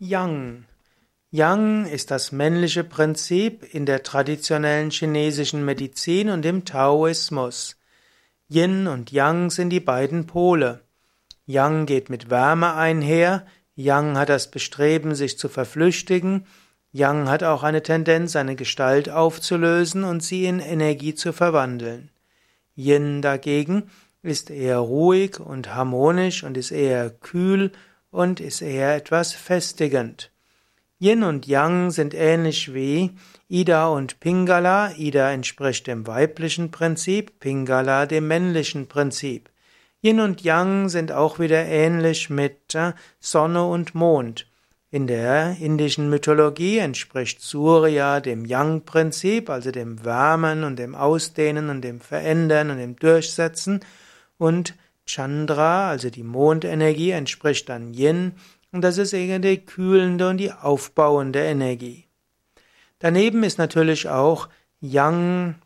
Yang. Yang ist das männliche Prinzip in der traditionellen chinesischen Medizin und im Taoismus. Yin und Yang sind die beiden Pole. Yang geht mit Wärme einher, Yang hat das Bestreben, sich zu verflüchtigen, Yang hat auch eine Tendenz, seine Gestalt aufzulösen und sie in Energie zu verwandeln. Yin dagegen ist eher ruhig und harmonisch und ist eher kühl und ist eher etwas festigend. Yin und Yang sind ähnlich wie Ida und Pingala. Ida entspricht dem weiblichen Prinzip, Pingala dem männlichen Prinzip. Yin und Yang sind auch wieder ähnlich mit äh, Sonne und Mond. In der indischen Mythologie entspricht Surya dem Yang-Prinzip, also dem Wärmen und dem Ausdehnen und dem Verändern und dem Durchsetzen, und Chandra, also die Mondenergie, entspricht dann Yin und das ist eher die kühlende und die aufbauende Energie. Daneben ist natürlich auch Yang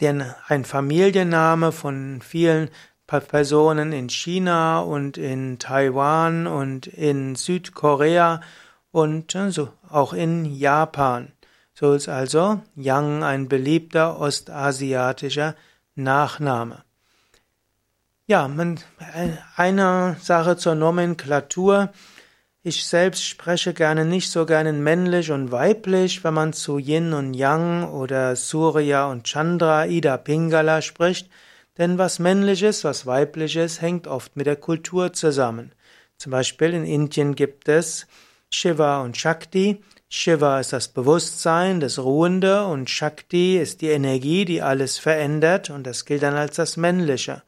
ein Familienname von vielen Personen in China und in Taiwan und in Südkorea und äh, so auch in Japan. So ist also Yang ein beliebter ostasiatischer Nachname. Ja, man, eine Sache zur Nomenklatur. Ich selbst spreche gerne nicht so gerne männlich und weiblich, wenn man zu Yin und Yang oder Surya und Chandra, Ida Pingala spricht, denn was männliches, was weibliches hängt oft mit der Kultur zusammen. Zum Beispiel in Indien gibt es Shiva und Shakti. Shiva ist das Bewusstsein, das Ruhende und Shakti ist die Energie, die alles verändert und das gilt dann als das Männliche.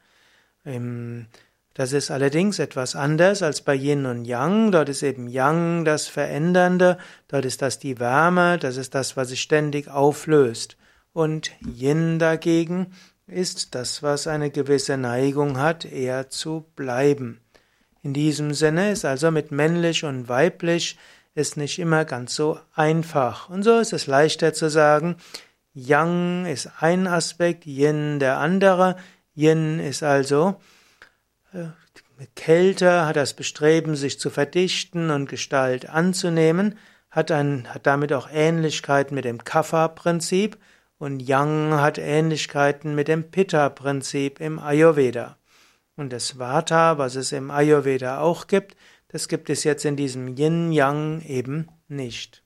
Das ist allerdings etwas anders als bei Yin und Yang. Dort ist eben Yang das Verändernde, dort ist das die Wärme, das ist das, was sich ständig auflöst. Und Yin dagegen ist das, was eine gewisse Neigung hat, eher zu bleiben. In diesem Sinne ist also mit männlich und weiblich ist nicht immer ganz so einfach. Und so ist es leichter zu sagen, Yang ist ein Aspekt, Yin der andere. Yin ist also äh, Kälte, hat das Bestreben, sich zu verdichten und Gestalt anzunehmen, hat, ein, hat damit auch Ähnlichkeiten mit dem Kapha-Prinzip und Yang hat Ähnlichkeiten mit dem Pitta-Prinzip im Ayurveda. Und das Vata, was es im Ayurveda auch gibt, das gibt es jetzt in diesem Yin-Yang eben nicht.